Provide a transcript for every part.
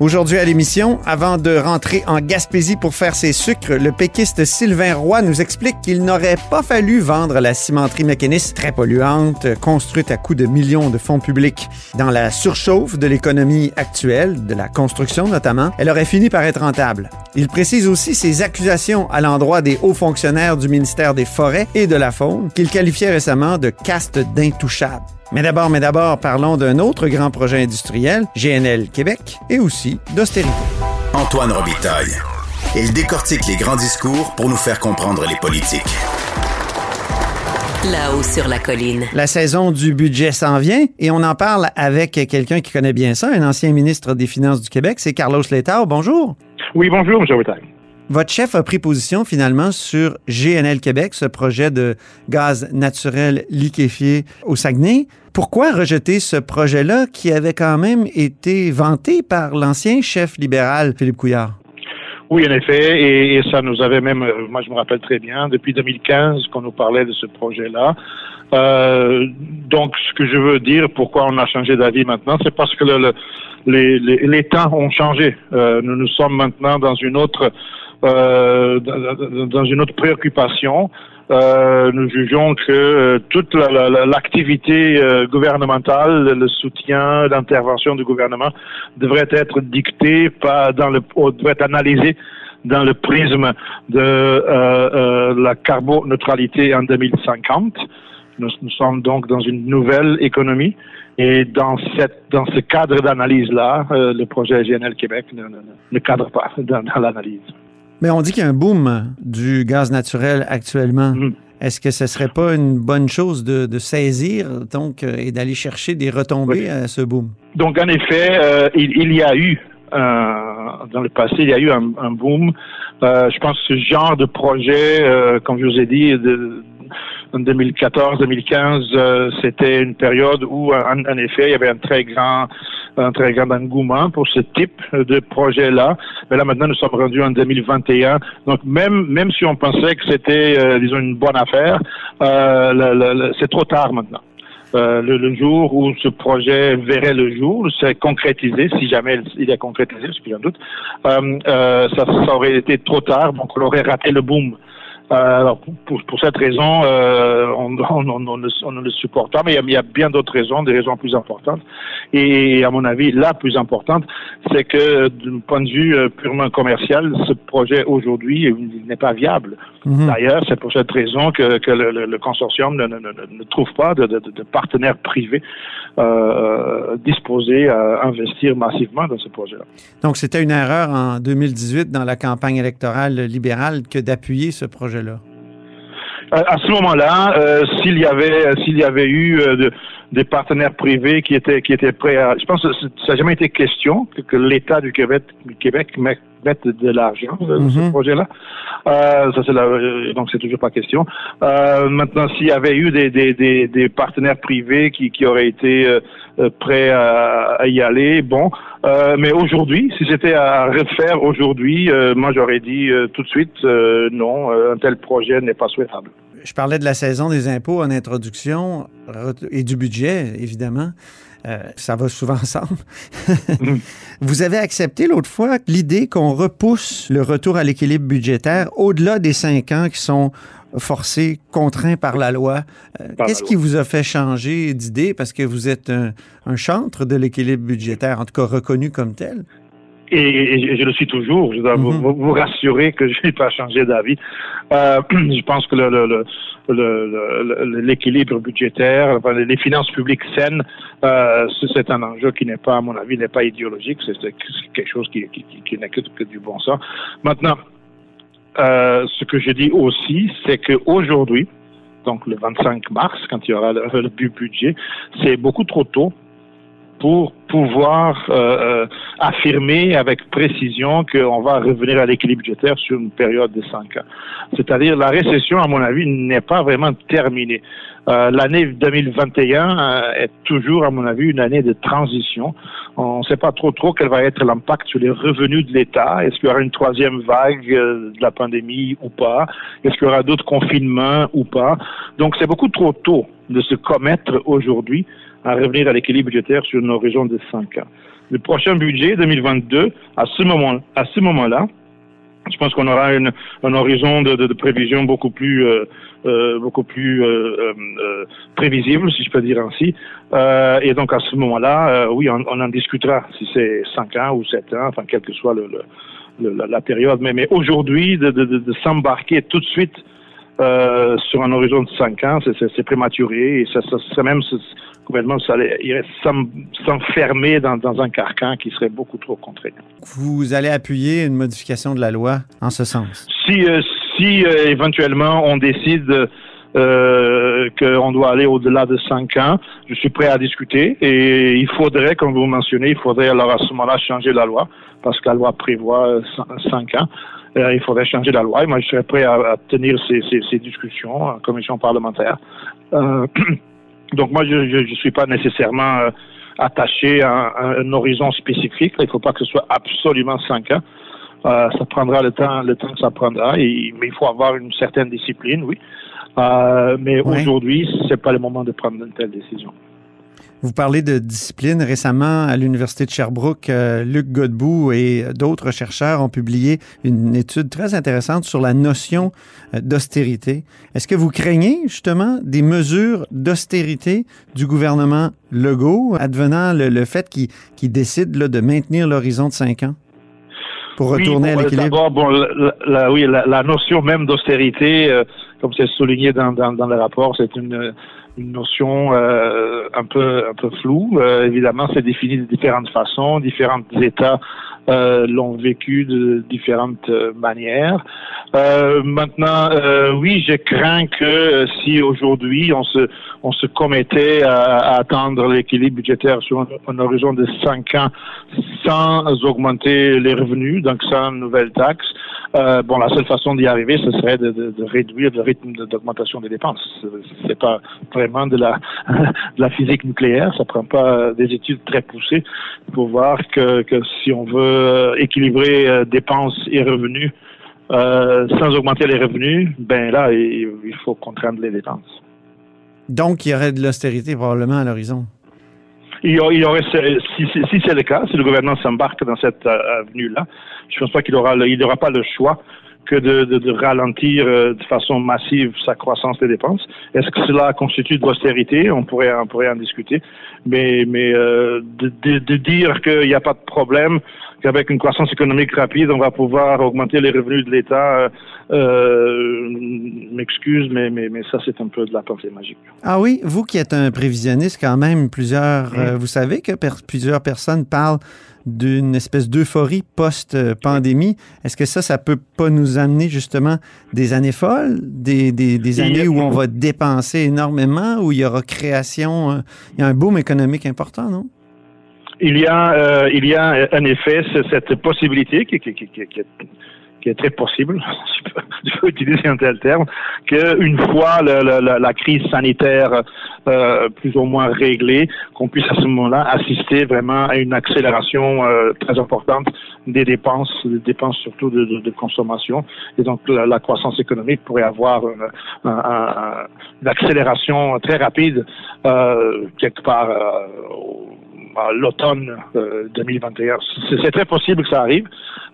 Aujourd'hui à l'émission, avant de rentrer en Gaspésie pour faire ses sucres, le péquiste Sylvain Roy nous explique qu'il n'aurait pas fallu vendre la cimenterie mécaniste très polluante, construite à coups de millions de fonds publics. Dans la surchauffe de l'économie actuelle, de la construction notamment, elle aurait fini par être rentable. Il précise aussi ses accusations à l'endroit des hauts fonctionnaires du ministère des Forêts et de la Faune, qu'il qualifiait récemment de caste d'intouchables. Mais d'abord, mais d'abord, parlons d'un autre grand projet industriel, GNL Québec, et aussi d'austérité. Antoine Robitaille. Il décortique les grands discours pour nous faire comprendre les politiques. Là-haut sur la colline. La saison du budget s'en vient et on en parle avec quelqu'un qui connaît bien ça, un ancien ministre des Finances du Québec, c'est Carlos Letao. Bonjour. Oui, bonjour, M. Robitaille. Votre chef a pris position finalement sur GNL Québec, ce projet de gaz naturel liquéfié au Saguenay. Pourquoi rejeter ce projet-là qui avait quand même été vanté par l'ancien chef libéral Philippe Couillard? Oui, en effet, et, ça nous avait même, euh, moi je me rappelle très bien, depuis 2015 qu'on nous parlait de ce projet-là. Euh, donc, ce que je veux dire, pourquoi on a changé d'avis maintenant, c'est parce que le, le, les, les, les, temps ont changé. Euh, nous nous sommes maintenant dans une autre euh, dans une autre préoccupation. Euh, nous jugeons que euh, toute l'activité la, la, euh, gouvernementale, le soutien, l'intervention du gouvernement devrait être dictée par dans le devrait être analysée dans le prisme de euh, la carboneutralité en 2050. Nous, nous, sommes donc dans une nouvelle économie et dans, cette, dans ce cadre d'analyse-là, le projet GNL Québec ne, cadre pas dans l'analyse. Mais on dit qu'il y a un boom du gaz naturel actuellement. Mmh. Est-ce que ce serait pas une bonne chose de, de saisir donc euh, et d'aller chercher des retombées oui. à ce boom? Donc en effet, euh, il, il, y a eu euh, dans le passé, il y a eu un, un boom. Euh, je pense que ce genre de projet, comme je vous ai dit, de, 2014-2015, euh, c'était une période où, en, en, effet, il y avait un très grand, un très grand engouement pour ce type de projet-là. Mais là, maintenant, nous sommes rendus en 2021. Donc, même, même si on pensait que c'était, euh, disons, une bonne affaire, euh, c'est trop tard maintenant. Euh, le, le, jour où ce projet verrait le jour, c'est concrétisé, si jamais il est concrétisé, ce que j'en doute, euh, euh, ça, ça, aurait été trop tard, donc on aurait raté le boom. Euh, alors pour, pour, cette raison, euh, on, on, on, on, ne, on, ne, le supporte pas, mais il y a, il y a bien d'autres raisons, des raisons plus importantes. Et à mon avis, la plus importante, c'est que d'un point de vue euh, purement commercial, ce projet aujourd'hui n'est pas viable. Mmh. D'ailleurs, c'est pour cette raison que, que le, le, le, consortium ne, ne, ne, trouve pas de, de, de partenaires privés euh, disposés à investir massivement dans ce projet-là. Donc, c'était une erreur en 2018 dans la campagne électorale libérale que d'appuyer ce projet là À ce moment-là, euh, s'il y avait s'il y avait eu euh, de, des partenaires privés qui étaient qui étaient prêts à, je pense que ça n'a jamais été question que, que l'État du Québec, du Québec mette, de l'argent dans mm -hmm. ce projet-là. Euh, ça c'est la, donc c'est toujours pas question. Euh, maintenant, s'il y avait eu des, des, des, des, partenaires privés qui, qui auraient été euh, prêts à, à, y aller, bon. Euh, mais aujourd'hui, si c'était à refaire aujourd'hui, euh, moi j'aurais dit tout de suite non, un tel projet n'est pas souhaitable. Je parlais de la saison des impôts en introduction et du budget, évidemment. Euh, ça va souvent ensemble. Vous avez accepté l'autre fois l'idée qu'on repousse le retour à l'équilibre budgétaire au-delà des cinq ans qui sont forcés, contraints par la loi. Euh, Qu'est-ce qui vous a fait changer d'idée? Parce que vous êtes un, un chantre de l'équilibre budgétaire, en tout cas reconnu comme tel? Et, et je le suis toujours. Je dois vous, Mhm. vous, vous rassurer que je n'ai pas changé d'avis. Euh, je pense que le, le, le, le- le- l'équilibre budgétaire, enfin, les finances publiques saines, euh, c'est- un enjeu qui n'est pas, à mon avis, n'est pas idéologique. C'est quelque chose qui, qui, qui- qui n'est que, que du bon sens. Maintenant, euh, ce que je dis aussi, c'est qu'aujourd'hui, donc le 25 mars, quand il y aura le, le bu- budget, c'est beaucoup trop tôt pour pouvoir euh, euh, affirmer avec précision qu'on va revenir à l'équilibre budgétaire sur une période de cinq ans. C'est-à-dire la récession, à mon avis, n'est pas vraiment terminée. Euh, L'année 2021 euh, est toujours, à mon avis, une année de transition. On ne sait pas trop trop quel va être l'impact sur les revenus de l'État. Est-ce qu'il y aura une troisième vague de la pandémie ou pas? Est-ce qu'il y aura d'autres confinements ou pas? Donc c'est beaucoup trop tôt de se commettre aujourd'hui à revenir à l'équilibre budgétaire sur un horizon de 5 ans. Le prochain budget 2022, à ce moment-là, je pense qu'on aura une, un horizon de, prévision beaucoup plus, euh, euh, euh, prévisible, si je peux dire ainsi. Et donc à ce moment-là, oui, on, en discutera si c'est 5 ans ou 7 ans, enfin quelle que soit la, période. Mais, aujourd'hui, de, s'embarquer tout de suite sur un horizon de 5 ans, c'est- prématuré et ça, même gouvernement irait s'enfermer dans, dans un carcan qui serait beaucoup trop contraignant. Vous allez appuyer une modification de la loi en ce sens? Si, euh, si euh, éventuellement on décide euh, qu'on doit aller au-delà de 5 ans, je suis prêt à discuter et il faudrait, comme vous mentionnez, il faudrait alors à ce moment-là changer la loi parce que la loi prévoit 5 ans. Euh, il faudrait changer la loi et moi je serais prêt à, à tenir ces, ces, ces discussions en commission parlementaire. Euh, donc moi je ne suis pas nécessairement euh, attaché à, un- à un horizon spécifique. Il ne faut pas que ce soit absolument 5 ans. Euh, ça prendra le temps, le temps que ça prendra, et, mais il faut avoir une certaine discipline, oui. Euh, mais aujourd'hui, c'est pas le moment de prendre une telle décision. Vous parlez de discipline. Récemment, à l'Université de Sherbrooke, euh, Luc Godbout et d'autres chercheurs ont publié une étude très intéressante sur la notion euh, d'austérité. Est-ce que vous craignez justement des mesures d'austérité du gouvernement Legault, advenant le, le fait qu'il qu'il décide là, de maintenir l'horizon de cinq ans pour Oui, retourner bon, à l'équilibre? D'abord, bon, la, la- oui, la, la notion même d'austérité, euh, comme c'est souligné dans, dans, dans le rapport, c'est une, une notion euh, un peu un peu floue. Euh, évidemment, c'est défini de différentes façons, différents États euh, l'ont vécu de différentes euh, manières. Euh, maintenant, euh, oui, je crains que si aujourd'hui on se on se commettait à, à atteindre l'équilibre budgétaire sur un, un horizon de cinq ans sans augmenter les revenus, donc sans nouvelles taxes, euh, bon, la seule façon d'y arriver, ce serait de, réduire le rythme d'augmentation des dépenses. C'est- pas vraiment de la, physique nucléaire, ça prend pas des études très poussées pour voir que, si on veut équilibrer euh, dépenses et revenus euh, sans augmenter les revenus, ben là, il faut contraindre les dépenses. Donc, il y aurait de l'austérité probablement à l'horizon. Il il aurait- si, c'est le cas, si le gouvernement s'embarque dans cette euh, avenue-là, je pense pas qu'il aura, il n'aura pas le choix que de, de, de ralentir euh, de façon massive sa croissance des dépenses. Est-ce que cela constitue de l'austérité? On pourrait, on pourrait en discuter. Mais, mais euh, de, de dire qu'il n'y a pas de problème, qu'avec une croissance économique rapide, on va pouvoir augmenter les revenus de l'État, euh, euh, m'excuse, mais, mais, mais ça, c'est un peu de la pensée magique. Ah oui, vous qui êtes un prévisionniste quand même, plusieurs, euh, vous savez que per- plusieurs personnes parlent d'une espèce d'euphorie post-pandémie. Est-ce que ça, ça peut pas nous amener justement des années folles, des, années où on va dépenser énormément, où il y aura création, euh, il y a un boom économique important, non? Il y a, euh, il y a en effet ce- cette possibilité qui, qui, qui, qui, qui est, très possible, si je peux, je peux utiliser un tel terme, qu'une fois le- le- la, crise sanitaire euh, plus ou moins réglée, qu'on puisse à ce moment-là assister vraiment à une accélération euh, très importante des dépenses, des dépenses surtout de, de, de consommation. Et donc la, croissance économique pourrait avoir une, un- un- une accélération très rapide euh, quelque part euh, à l'automne euh, 2021. C'est c'est très possible que ça arrive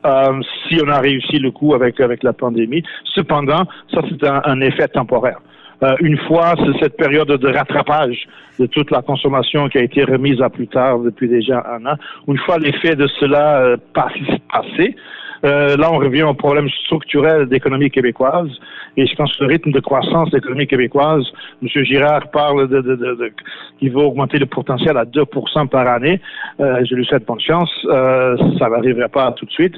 euh, si on a réussi le coup avec avec la pandémie. Cependant, ça c'est un, un effet temporaire. Euh, une fois cette période de rattrapage de toute la consommation qui a été remise à plus tard depuis déjà un an, une fois l'effet de cela euh, passé, euh, là, on revient au problème structurel d'économie québécoise. Et je pense que le rythme de croissance de l'économie québécoise, M. Girard parle de, de, de, de qu'il va augmenter le potentiel à 2% par année. Euh, je lui souhaite bonne chance. Euh, ça n'arriverait pas tout de suite.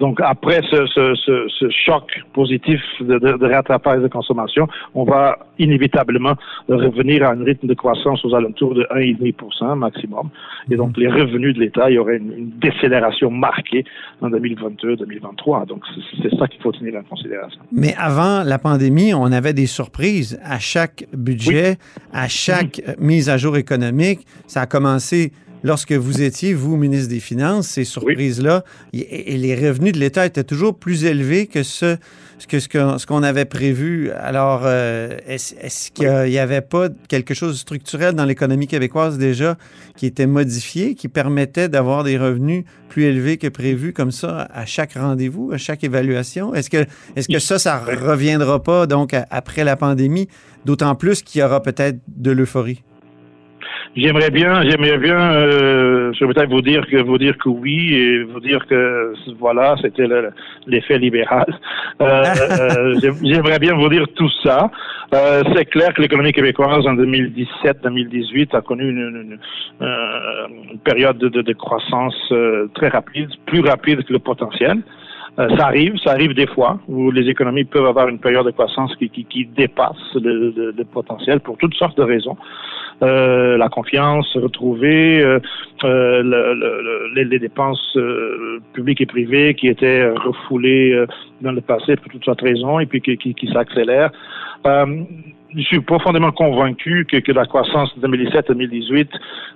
Donc, après ce, ce, ce, ce choc positif de, de, de, rattrapage de consommation, on va inévitablement revenir à un rythme de croissance aux alentours de 1,5 maximum. Et donc, les revenus de l'État, il y aurait une, une décélération marquée en 2022-2023. Donc, c'est ça qu'il faut tenir en considération. Mais avant la pandémie, on avait des surprises à chaque budget, Oui. à chaque euh, mise à jour économique. Ça a commencé lorsque vous étiez, vous, ministre des Finances, ces surprises-là, et, et les revenus de l'État étaient toujours plus élevés que ce, que, ce qu'on avait prévu. Alors, euh, est-ce qu'il n'y avait pas quelque chose de structurel dans l'économie québécoise déjà qui était modifié, qui permettait d'avoir des revenus plus élevés que prévu comme ça à chaque rendez-vous, à chaque évaluation? Est-ce que, est-ce que ça, ça reviendra pas donc à- après la pandémie, d'autant plus qu'il y aura peut-être de l'euphorie? J'aimerais bien, j'aimerais bien, euh, je vais peut-être vous dire que vous dire que oui et vous dire que voilà, c'était le- l'effet libéral. Euh, euh, j'aim- j'aimerais bien vous dire tout ça. Euh, c'est clair que l'économie québécoise en 2017-2018 a connu une, une- une, euh, une période de, de- de croissance euh, très rapide, plus rapide que le potentiel. Euh, ça arrive, ça arrive des fois où les économies peuvent avoir une période de croissance qui, qui, qui dépasse le, le- le potentiel pour toutes sortes de raisons. Euh, la confiance retrouvée, euh, euh, le- le- le- les, dépenses euh, publiques et privées qui étaient refoulées euh, dans le passé pour toutes sortes de raisons et puis qui, qui s'accélèrent. Je suis profondément convaincu que, que la croissance de 2017, 2018,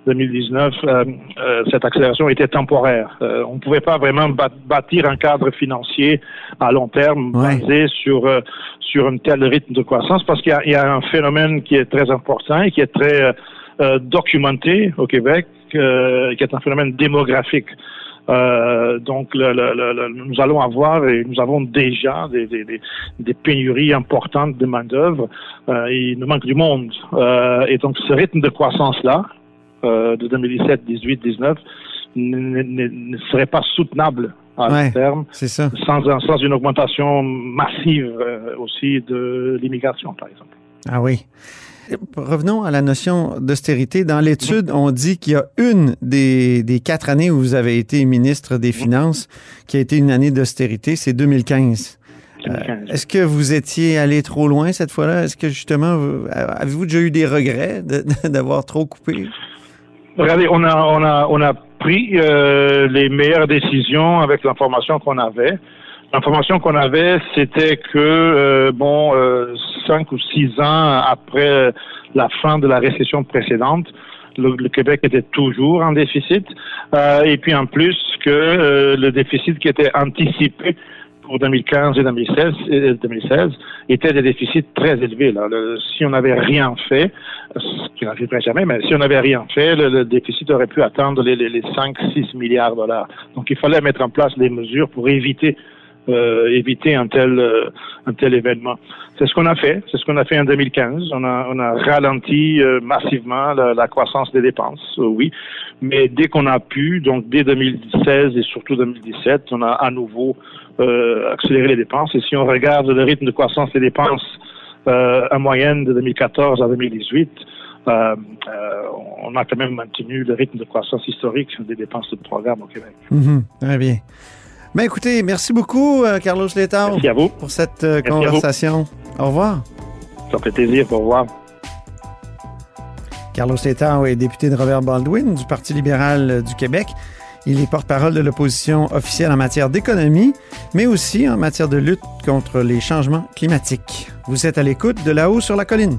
2019, euh, euh, cette accélération était temporaire. Euh, on ne pouvait pas vraiment bâtir un cadre financier à long terme Ouais. basé sur euh, sur un tel rythme de croissance parce qu'il y y a un phénomène qui est très important et qui est très euh, euh, documenté au Québec, euh, qui est un phénomène démographique. Euh, donc, le, le- le- le- nous allons avoir et nous avons déjà des, des, des, des pénuries importantes de main-d'œuvre. Euh, il nous manque du monde. Euh, et donc, ce rythme de croissance-là, euh, de 2017, 18, 19, ne, ne- ne serait pas soutenable à long Ouais. terme ça. sans, un- sans une augmentation massive aussi de l'immigration, par exemple. Ah oui. Revenons à la notion d'austérité. Dans l'étude, on dit qu'il y a une des, des quatre années où vous avez été ministre des Finances qui a été une année d'austérité, c'est 2015. Euh, 2015. Est-ce que vous étiez allé trop loin cette fois-là? Est-ce que justement, vous- avez-vous déjà eu des regrets de- d'avoir trop coupé? Regardez, on a, on a, on a pris euh, les meilleures décisions avec l'information qu'on avait. L'information qu'on avait, c'était que euh, bon, euh, cinq ou six ans après la fin de la récession précédente, le, Québec était toujours en déficit. Euh, et puis en plus que euh, le déficit qui était anticipé pour 2015 et 2016, et 2016 était des déficits très élevés. Là. Le- si on n'avait rien fait, ce qui n'arriverait jamais, mais si on n'avait rien fait, le, le déficit aurait pu atteindre les, les, les 5-6 milliards de dollars. Donc il fallait mettre en place des mesures pour éviter euh, éviter un tel euh, un tel événement. C'est ce qu'on a fait. C'est ce qu'on a fait en 2015. On a on a ralenti euh, massivement la, croissance des dépenses, oui. Mais dès qu'on a pu, donc dès 2016 et surtout 2017, on a à nouveau accéléré les dépenses. Et si on regarde le rythme de croissance des dépenses en moyenne de 2014 à 2018, euh, euh, on a quand même maintenu le rythme de croissance historique des dépenses de programme au Québec. Mhm, Très bien. Ben écoutez, merci beaucoup, euh, Carlos Letao, Merci à vous. pour cette euh, conversation. Au revoir. Ça fait plaisir. Au revoir. Carlos Letao est député de Robert Baldwin du Parti libéral euh, du Québec. Il est porte-parole de l'opposition officielle en matière d'économie, mais aussi en matière de lutte contre les changements climatiques. Vous êtes à l'écoute de là-haut sur la colline.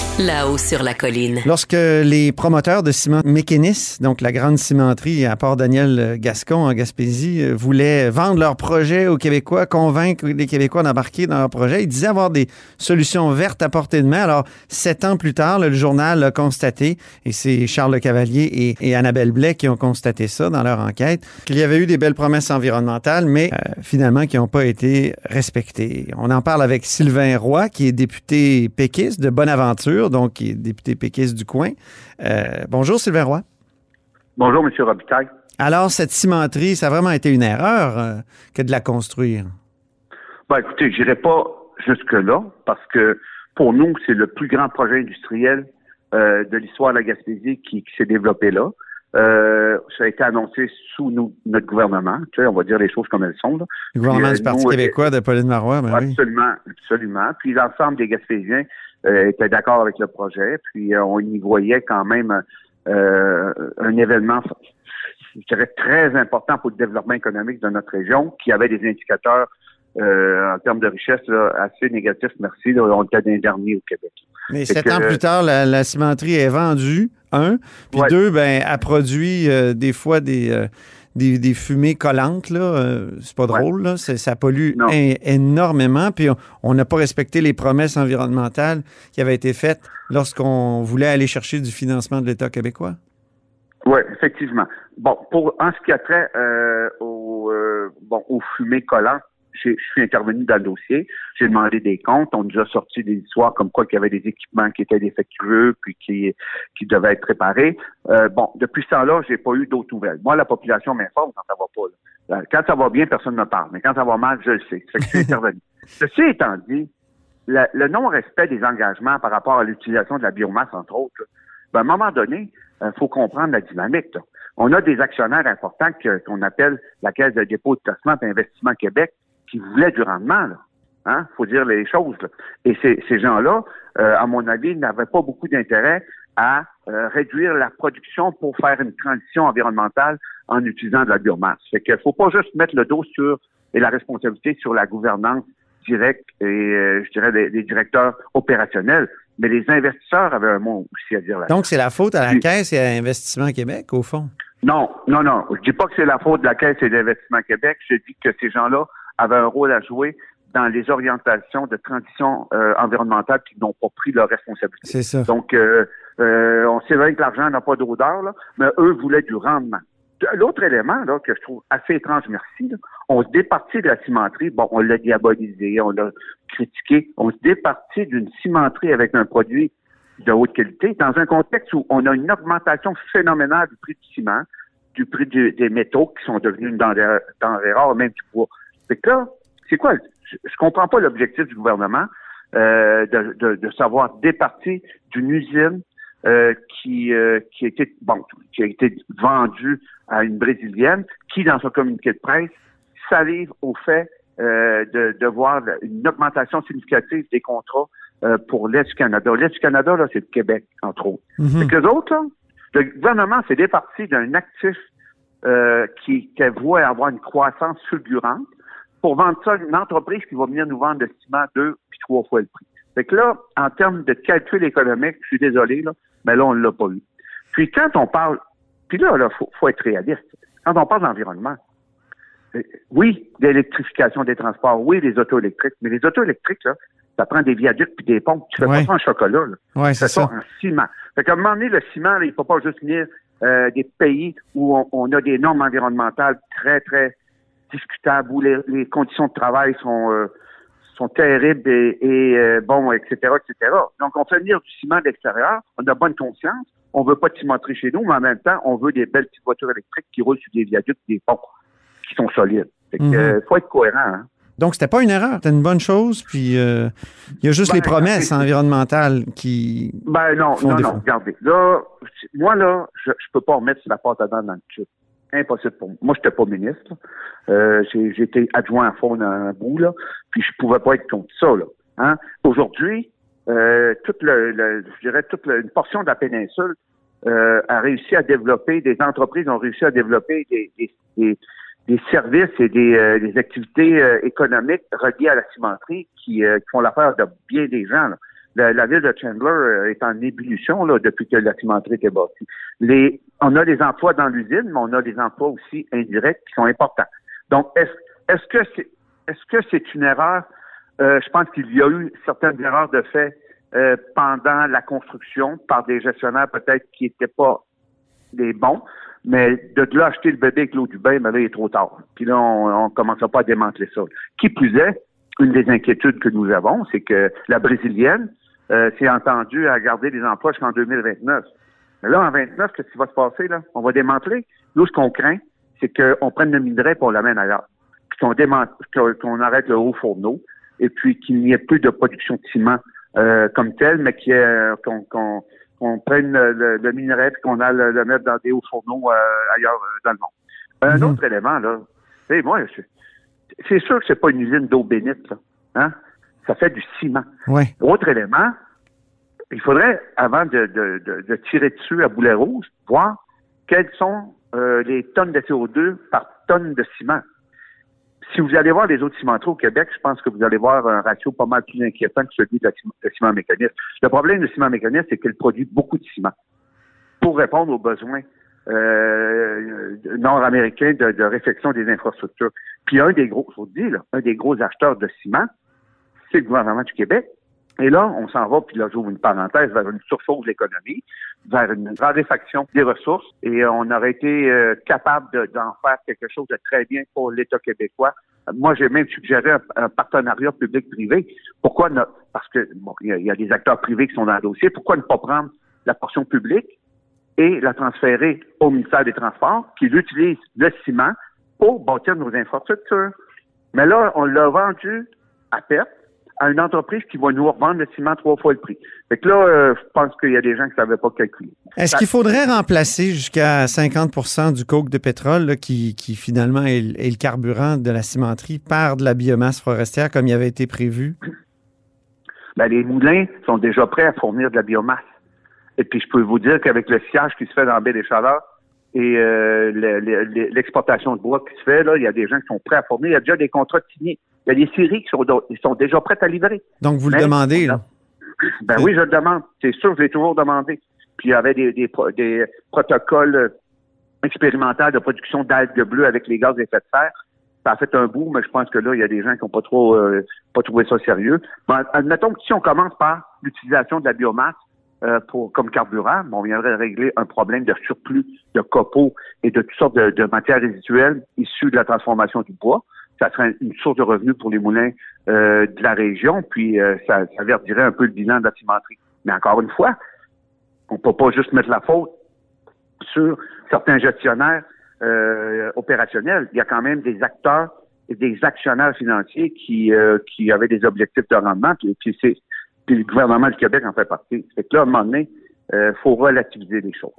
là-haut sur la colline. Lorsque les promoteurs de ciment Mécanis, donc la grande cimenterie à Port-Daniel Gascon en Gaspésie, euh, voulaient vendre leur projet aux Québécois, convaincre les Québécois d'embarquer dans leur projet, ils disaient avoir des solutions vertes à portée de main. Alors, sept ans plus tard, le journal a constaté, et c'est Charles Le Cavalier et, et Annabelle Blais qui ont constaté ça dans leur enquête, qu'il y avait eu des belles promesses environnementales, mais euh, finalement qui n'ont pas été respectées. On en parle avec Sylvain Roy, qui est député péquiste de Bonaventure, donc qui est député péquiste du coin. Euh, bonjour Sylvain Roy. Bonjour, M. Robitaille. Alors, cette cimenterie, ça a vraiment été une erreur euh, que de la construire? Ben, écoutez, je n'irai pas jusque-là, parce que pour nous, c'est le plus grand projet industriel euh, de l'histoire de la Gaspésie qui, qui s'est développé là. Euh, ça a été annoncé sous nous, notre gouvernement. Tu sais, on va dire les choses comme elles sont. Là. Le gouvernement Puis, du euh, Parti nous, québécois de Pauline Marois, ben oui. Absolument, absolument. Puis l'ensemble des Gaspésiens euh, étaient d'accord avec le projet. Puis euh, on y voyait quand même euh, un événement, je dirais, très important pour le développement économique de notre région, qui avait des indicateurs euh, en termes de richesse là, assez négatifs. Merci. Là, on était derniers au Québec. Mais sept ans plus tard, la, la cimenterie est vendue, un. Puis Ouais. deux, ben, a produit euh, des fois des, euh, des, des fumées collantes. Là. Euh, c'est pas Ouais. drôle. Là. Ça pollue énormément. Puis on- n'a pas respecté les promesses environnementales qui avaient été faites lorsqu'on voulait aller chercher du financement de l'État québécois. Oui, effectivement. Bon, pour en ce qui a trait euh, au, euh, bon, aux fumées collantes, je suis intervenu dans le dossier. J'ai demandé des comptes. On nous a sorti des histoires comme quoi qu'il y avait des équipements qui étaient défectueux puis qui, qui devaient être réparés. Euh, bon, depuis ce temps-là, j'ai pas eu d'autres nouvelles. Moi, la population m'informe quand ça va pas. là. Euh, Quand ça va bien, personne ne parle. Mais quand ça va mal, je le sais. Fait que je suis intervenu. Ceci étant dit, la- le non-respect des engagements par rapport à l'utilisation de la biomasse, entre autres, ben, à un moment donné, il faut comprendre la dynamique. là. On a des actionnaires importants que- qu'on appelle la Caisse de dépôt de placement et investissement Québec qui voulaient du rendement. Là. Hein? faut dire les choses. là. Et ces, ces gens-là, euh, à mon avis, n'avaient pas beaucoup d'intérêt à euh, réduire la production pour faire une transition environnementale en utilisant de la biomasse. Fait qu'il faut pas juste mettre le dos sur et la responsabilité sur la gouvernance directe et euh, je dirais des, directeurs opérationnels, mais les investisseurs avaient un mot aussi à dire là. Donc, c'est la faute à la. Caisse et à Investissement Québec, au fond? Non, non, non. Je dis pas que c'est la faute de la Caisse et d'Investissement Québec. Je dis que ces gens-là avaient un rôle à jouer dans les orientations de transition euh, environnementale qui n'ont pas pris leur responsabilité. C'est ça. Donc, euh, euh, on sait bien que l'argent n'a pas d'odeur, là, mais eux voulaient du rendement. L'autre élément là, que je trouve assez étrange, merci, là, on se départit de la cimenterie. Bon, on l'a diabolisé, on l'a critiqué. On se départit d'une cimenterie avec un produit de haute qualité dans un contexte où on a une augmentation phénoménale du prix du ciment, du prix du- des métaux qui sont devenus une denrée, denrée rare, même du bois. Fait que là, c'est quoi? Je, je comprends pas l'objectif du gouvernement euh, de, de, de savoir départir d'une usine euh, qui, euh, qui a été bon, qui a été vendue à une brésilienne, qui dans son communiqué de presse salive au fait euh, de, de voir une augmentation significative des contrats euh, pour l'Est du Canada. L'Est du Canada, là, c'est le Québec, entre autres. Que les autres, là, le gouvernement s'est départi d'un actif euh, qui, qui voit avoir une croissance fulgurante pour vendre ça à une entreprise qui va venir nous vendre le ciment deux puis trois fois le prix. Fait que là, en termes de calcul économique, je suis désolé, là, mais là, on ne l'a pas eu. Puis quand on parle, puis là, il faut, faut être réaliste. Quand on parle d'environnement, euh, oui, d'électrification des transports, oui, des autos électriques, mais les autos électriques, là, ça prend des viaducs puis des ponts. Tu fais Ouais. pas ça en chocolat, là. Oui, C'est ça, ça. en ciment. Fait qu'à un moment donné, le ciment, là, il faut pas juste venir euh, des pays où on, on a des normes environnementales très, très discutables, où les, les conditions de travail sont, euh, sont terribles et, et euh, bon, etc., etc. Donc, on fait venir du ciment de l'extérieur, on a bonne conscience, on veut pas de cimenterie chez nous, mais en même temps, on veut des belles petites voitures électriques qui roulent sur des viaducs, des ponts qui sont solides. Fait que, Mhm. euh, faut être cohérent, hein. Donc, c'était pas une erreur, c'était une bonne chose. Puis, euh, il y a juste Ben, les promesses environnementales qui. Ben non, non, défaut. non. Regardez, là, moi là, je, je peux pas remettre la pâte à dents dans le tube. Impossible pour moi. Moi, j'étais pas ministre. Euh, adjoint à fond dans un bout, là, puis je pouvais pas être contre ça. Là. Hein? Aujourd'hui, euh, toute le, le- je dirais toute le- une portion de la péninsule euh, a réussi à développer, des entreprises ont réussi à développer des, des, des, des services et des, euh, des activités euh, économiques reliées à la cimenterie qui, euh, qui font l'affaire de bien des gens. là. La, la ville de Chandler euh, est en ébullition là, depuis que la cimenterie était bâtie. Les, on a des emplois dans l'usine, mais on a des emplois aussi indirects qui sont importants. Donc, est-ce est-ce que c'est est-ce une erreur? Euh, je pense qu'il y a eu certaines erreurs de fait euh, pendant la construction par des gestionnaires peut-être qui n'étaient pas des bons, mais de là acheter le bébé avec l'eau du bain, ben là, il est trop tard. Puis là, on ne commencera pas à démanteler ça. Qui plus est, une des inquiétudes que nous avons, c'est que la brésilienne euh, s'est entendue à garder des emplois jusqu'en 2029. Mais là, en 29, qu'est-ce qui va se passer, là? On va démanteler. Nous, ce qu'on craint, c'est qu'on prenne le minerai on l'amène ailleurs. Puis qu'on qu'on arrête le haut fourneau et puis qu'il n'y ait plus de production de ciment euh, comme tel, mais qu'il y ait- qu'on qu'on qu'on prenne le, le- minerai et qu'on aille le, le mettre dans des hauts fourneaux euh, ailleurs euh, dans le monde. Un Mhm. autre élément, là, moi, c'est sûr que c'est pas une usine d'eau bénite, là. Hein? Ça fait du ciment. Ouais. Autre élément, il faudrait, avant de, de, de, de tirer dessus à boulet rouge, voir quelles sont euh, les tonnes de CO2 par tonne de ciment. Si vous allez voir les autres cimenteries au Québec, je pense que vous allez voir un ratio pas mal plus inquiétant que celui de la ciment, mécaniste. Le problème du ciment mécaniste, c'est qu'il produit beaucoup de ciment pour répondre aux besoins euh, nord-américains de, de réfection des infrastructures. Puis un des gros, je vous le dis, là, un des gros acheteurs de ciment, c'est le gouvernement du Québec. Et là, on s'en va, puis là, j'ouvre une parenthèse, vers une surchauffe de l'économie, vers une raréfaction des ressources, et euh, on aurait été euh, capable de- d'en faire quelque chose de très bien pour l'État québécois. Moi, j'ai même suggéré un, partenariat public-privé. Pourquoi ne, parce que bon, il y, a- il y a des acteurs privés qui sont dans le dossier. Pourquoi ne pas prendre la portion publique et la transférer au ministère des Transports, qui utilise le ciment pour bâtir nos infrastructures? Mais là, on l'a vendu à perte à une entreprise qui va nous revendre le ciment trois fois le prix. Fait que là, euh, je pense qu'il y a des gens qui ne savaient pas calculer. Est-ce qu'il faudrait remplacer jusqu'à 50% du coke de pétrole, là, qui, qui finalement est, le- est le carburant de la cimenterie, par de la biomasse forestière comme il avait été prévu? Ben, les moulins sont déjà prêts à fournir de la biomasse. Et puis, je peux vous dire qu'avec le sillage qui se fait dans la baie des Chaleurs et euh, le- le- le- l'exportation de bois qui se fait, là, il y a des gens qui sont prêts à fournir. Il y a déjà des contrats signés. Il y a des séries qui sont, déjà prêtes à livrer. Donc, vous le demandez, là? Ben oui, je le demande. C'est sûr, je l'ai toujours demandé. Puis il y avait des, des, pro- des protocoles euh, expérimentaux de production d'algues bleues avec les gaz à effet de serre. Ça a fait un bout, mais je pense que là, il y a des gens qui n'ont pas trop euh, pas trouvé ça sérieux. Bon, admettons que si on commence par l'utilisation de la biomasse euh, pour comme carburant, bon, on viendrait régler un problème de surplus de copeaux et de toutes sortes de, de matières résiduelles issues de la transformation du bois. Ça serait une source de revenus pour les moulins euh, de la région, puis euh, ça, verdirait un peu le bilan de la cimenterie. Mais encore une fois, on peut pas juste mettre la faute sur certains gestionnaires euh, opérationnels. Il y a quand même des acteurs et des actionnaires financiers qui, avaient des objectifs de rendement, puis, puis c'est puis le gouvernement du Québec en fait partie. Fait que là, à un moment donné, il faut relativiser les choses.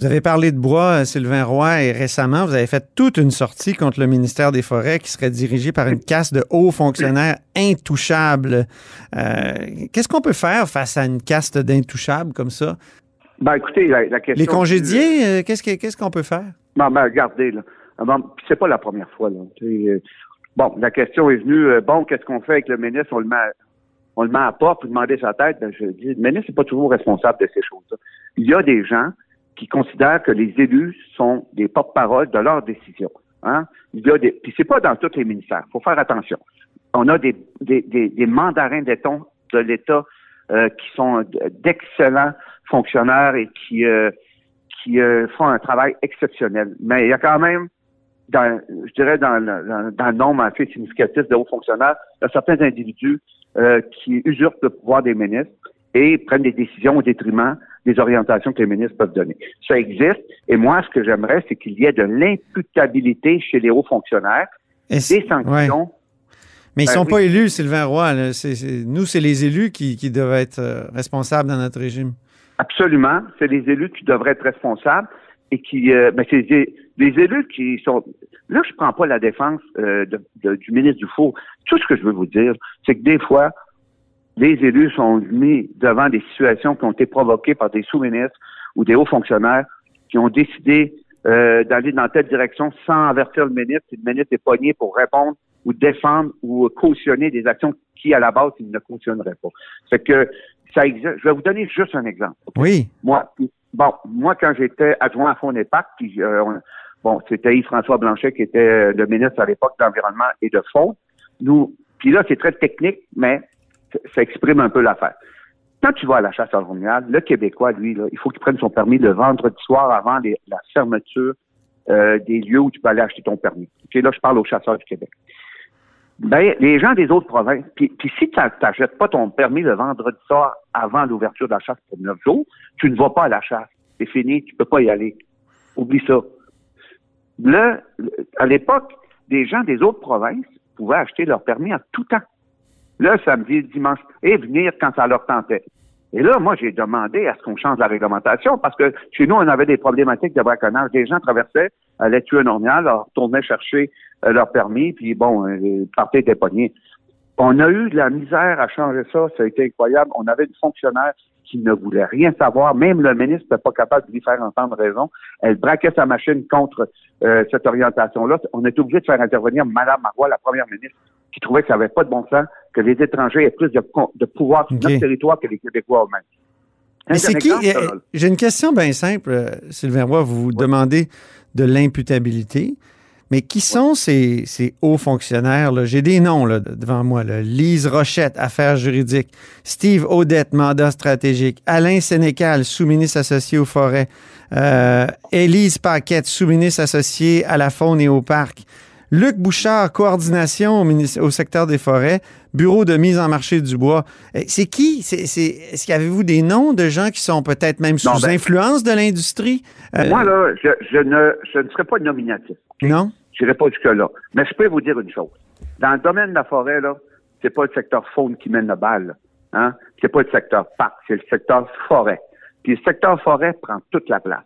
Vous avez parlé de bois, euh, Sylvain Roy, et récemment, vous avez fait toute une sortie contre le ministère des Forêts qui serait dirigée par une caste de hauts fonctionnaires intouchables. Euh, Qu'est-ce qu'on peut faire face à une caste d'intouchables comme ça? Ben, écoutez, la, la question... Les congédiés, euh, qu'est-ce que- qu'est-ce qu'on peut faire? Non, mais regardez, là. C'est pas la première fois, là. Euh, Bon, la question est venue, bon, qu'est-ce qu'on fait avec le ministre? On le met à, on le met à part pour demander sa tête. Ben, je dis, le ministre n'est pas toujours responsable de ces choses-là. Il y a des gens qui considèrent que les élus sont des porte-parole de leurs décisions. Hein? Il y a des, puis c'est pas dans tous les ministères. faut faire attention. On a des, des, des, des mandarins de l'État euh, qui sont d'excellents fonctionnaires et qui, euh, qui euh, font un travail exceptionnel. Mais il y a quand même, dans, je dirais, dans le, dans le nombre assez significatif de hauts fonctionnaires, il y a certains individus euh, qui usurpent le pouvoir des ministres et prennent des décisions au détriment des orientations que les ministres peuvent donner. Ça existe. Et moi, ce que j'aimerais, c'est qu'il y ait de l'imputabilité chez les hauts fonctionnaires, des sanctions. ouais. Mais ils Ben sont pas élus, Sylvain Roy. là. Nous, c'est les élus qui, qui doivent être euh, responsables dans notre régime. Absolument. C'est les élus qui devraient être responsables. et qui, euh, ben, c'est des élus qui sont. Là, je prends pas la défense euh, de- de- du ministre Dufour. Tout ce que je veux vous dire, c'est que des fois, les élus sont mis devant des situations qui ont été provoquées par des sous-ministres ou des hauts fonctionnaires qui ont décidé euh, d'aller dans telle direction sans avertir le ministre. Si le ministre est pogné pour répondre ou défendre ou cautionner des actions qui, à la base, il ne cautionnerait pas. Fait que ça existe. Je vais vous donner juste un exemple. Oui. Moi, bon, moi, quand j'étais adjoint à Fonds d'Épac, puis euh, on- bon, c'était Yves-François Blanchet qui était le ministre à l'époque d'Environnement et de Fonds. Nous, puis là, c'est très technique, mais ça- exprime un peu l'affaire. Quand tu vas à la chasse à le Québécois, lui, il faut qu'il prenne son permis le vendredi soir avant la fermeture euh, des lieux où tu peux aller acheter ton permis. Ok, là, je parle aux chasseurs du Québec. Ben, les gens des autres provinces, puis, si tu n'achètes pas ton permis le vendredi soir avant l'ouverture de la chasse pour neuf jours, tu ne vas pas à la chasse. C'est fini, tu peux pas y aller. Oublie ça. Là, à l'époque, des gens des autres provinces pouvaient acheter leur permis en tout temps. Le samedi, le dimanche, et venir quand ça leur tentait. Et là, moi, j'ai demandé à ce qu'on change la réglementation parce que chez nous, on avait des problématiques de braconnage. Des gens traversaient, allaient tuer un orignal, leur retournaient chercher euh, leur permis, puis bon, euh, partaient étaient pognés. On a eu de la misère à changer ça, ça a été incroyable. On avait une fonctionnaire qui ne voulait rien savoir, même le ministre n'était pas capable de lui faire entendre raison. Elle braquait sa machine contre euh, cette orientation-là. On est obligé de faire intervenir Mme Marois, la première ministre, qui trouvait que ça n'avait pas de bon sens, que les étrangers aient plus de, pouvoir sur notre territoire que les Québécois eux-mêmes. C'est qui? J'ai une question bien simple, euh, Sylvain Roy. Vous vous demandez de l'imputabilité. Mais qui sont ces, ces hauts fonctionnaires? là? J'ai des noms là, de- devant moi. là. Lise Rochette, affaires juridiques. Steve Audette, mandat stratégique. Alain Sénécal, sous-ministre associé aux forêts. Euh, Élise Paquette, sous-ministre associé à la faune et au parc. Luc Bouchard, coordination au, secteur des forêts, bureau de mise en marché du bois. Eh, C'est qui? Est-ce qu'avez-vous des noms de gens qui sont peut-être même sous Non, ben- influence de l'industrie? Euh, Moi, là, je, je ne, je ne serais pas nominatif. non? Je n'irai pas jusque-là. Mais je peux vous dire une chose. Dans le domaine de la forêt, là, c'est pas le secteur faune qui mène le bal. là. Hein? C'est pas le secteur parc, c'est le secteur forêt. Puis le secteur forêt prend toute la place.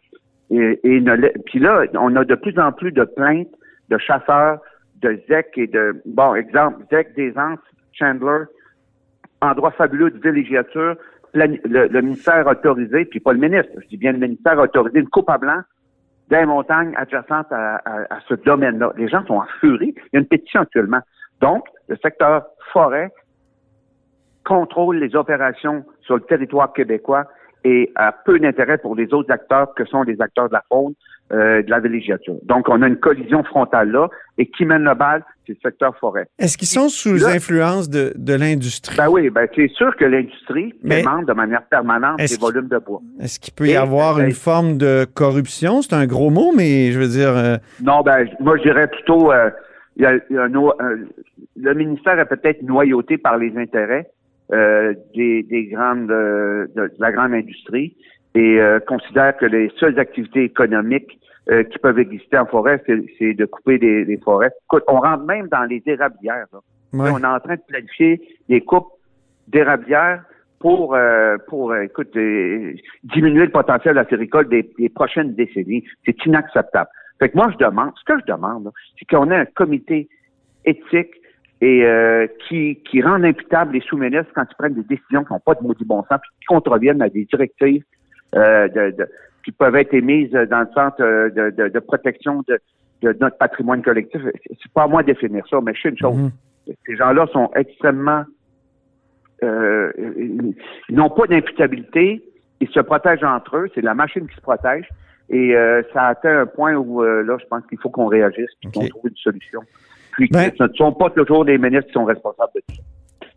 Et, et ne puis là, on a de plus en plus de plaintes de chasseurs, de ZEC et de, bon, exemple, ZEC des Anses, Chandler, endroit fabuleux de villégiature, le, le ministère autorisé, puis pas le ministre, je dis bien le ministère autorisé, une coupe à blanc des montagnes adjacentes à, ce domaine-là. Les gens sont en furie. Il y a une pétition actuellement. Donc, le secteur forêt contrôle les opérations sur le territoire québécois et a peu d'intérêt pour les autres acteurs que sont les acteurs de la faune, euh, de la villégiature. Donc, on a une collision frontale là, et qui mène le bal, c'est le secteur forêt. Est-ce qu'ils sont sous Là- influence de, de l'industrie? Ben oui, ben c'est sûr que l'industrie demande de manière permanente des volumes de bois. Est-ce qu'il peut y Et- avoir et- une forme de corruption? C'est un gros mot, mais je veux dire, euh, Non, ben moi je dirais plutôt euh, il y a, il y a un no- un- le ministère est peut-être noyauté par les intérêts euh, des, des grandes de, de la grande industrie et considère que les seules activités économiques euh, qui peuvent exister en forêt, c'est de couper des, des forêts. Écoute, on rentre même dans les érablières. là. ouais. On est en train de planifier des coupes d'érablières pour, euh, pour euh, écoute, euh, diminuer le potentiel acéricole des, des prochaines décennies. C'est inacceptable. Fait que moi, je demande, ce que je demande, c'est qu'on ait un comité éthique et euh, qui, qui rende imputable les sous-ministres quand ils prennent des décisions qui n'ont pas de maudit bon sens, puis qui contreviennent à des directives euh, de, de- qui peuvent être émises dans le centre euh, de, de, de protection de, de notre patrimoine collectif. C'est pas à moi de définir ça, mais je sais une chose. Mhm. Ces gens-là sont extrêmement... euh, ils n'ont pas d'imputabilité. Ils se protègent entre eux. C'est la machine qui se protège. Et euh, ça atteint un point où, euh, là, je pense qu'il faut qu'on réagisse et qu'on Ok. trouve une solution. Puis Ben- ce ne sont pas toujours les ministres qui sont responsables de tout ça.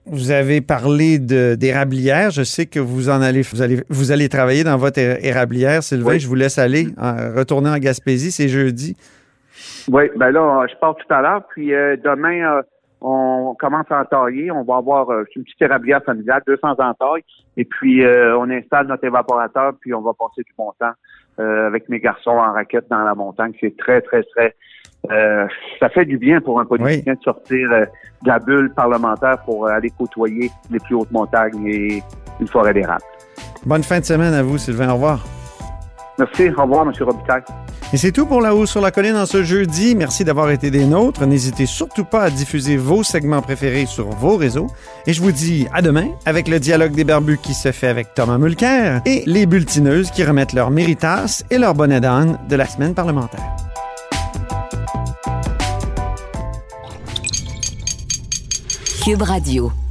Vous avez parlé d'érablière. Je sais que vous en allez, vous allez, vous allez travailler dans votre érablière, Sylvain. Oui. Je vous laisse aller, en- retourner en Gaspésie. C'est jeudi. Oui, ben là, je pars tout à l'heure. Puis euh, demain, euh, on commence à entailler. On va avoir euh, une petite érablière familiale, 200 entailles. Et puis, on installe notre évaporateur, puis on va passer du bon temps avec mes garçons en raquette dans la montagne. C'est très, très, très... euh, ça fait du bien pour un politicien de sortir euh, de la bulle parlementaire pour euh, aller côtoyer les plus hautes montagnes et une forêt d'érable. Bonne fin de semaine à vous, Sylvain. Au revoir. Merci. Au revoir, M. Robitaille. Et c'est tout pour La Haut sur la Colline en ce jeudi. Merci d'avoir été des nôtres. N'hésitez surtout pas à diffuser vos segments préférés sur vos réseaux. Et je vous dis à demain avec le dialogue des barbus qui se fait avec Thomas Mulcair et les bulletineuses qui remettent leur méritas et leur bonnet d'âne de la semaine parlementaire. Cube Radio.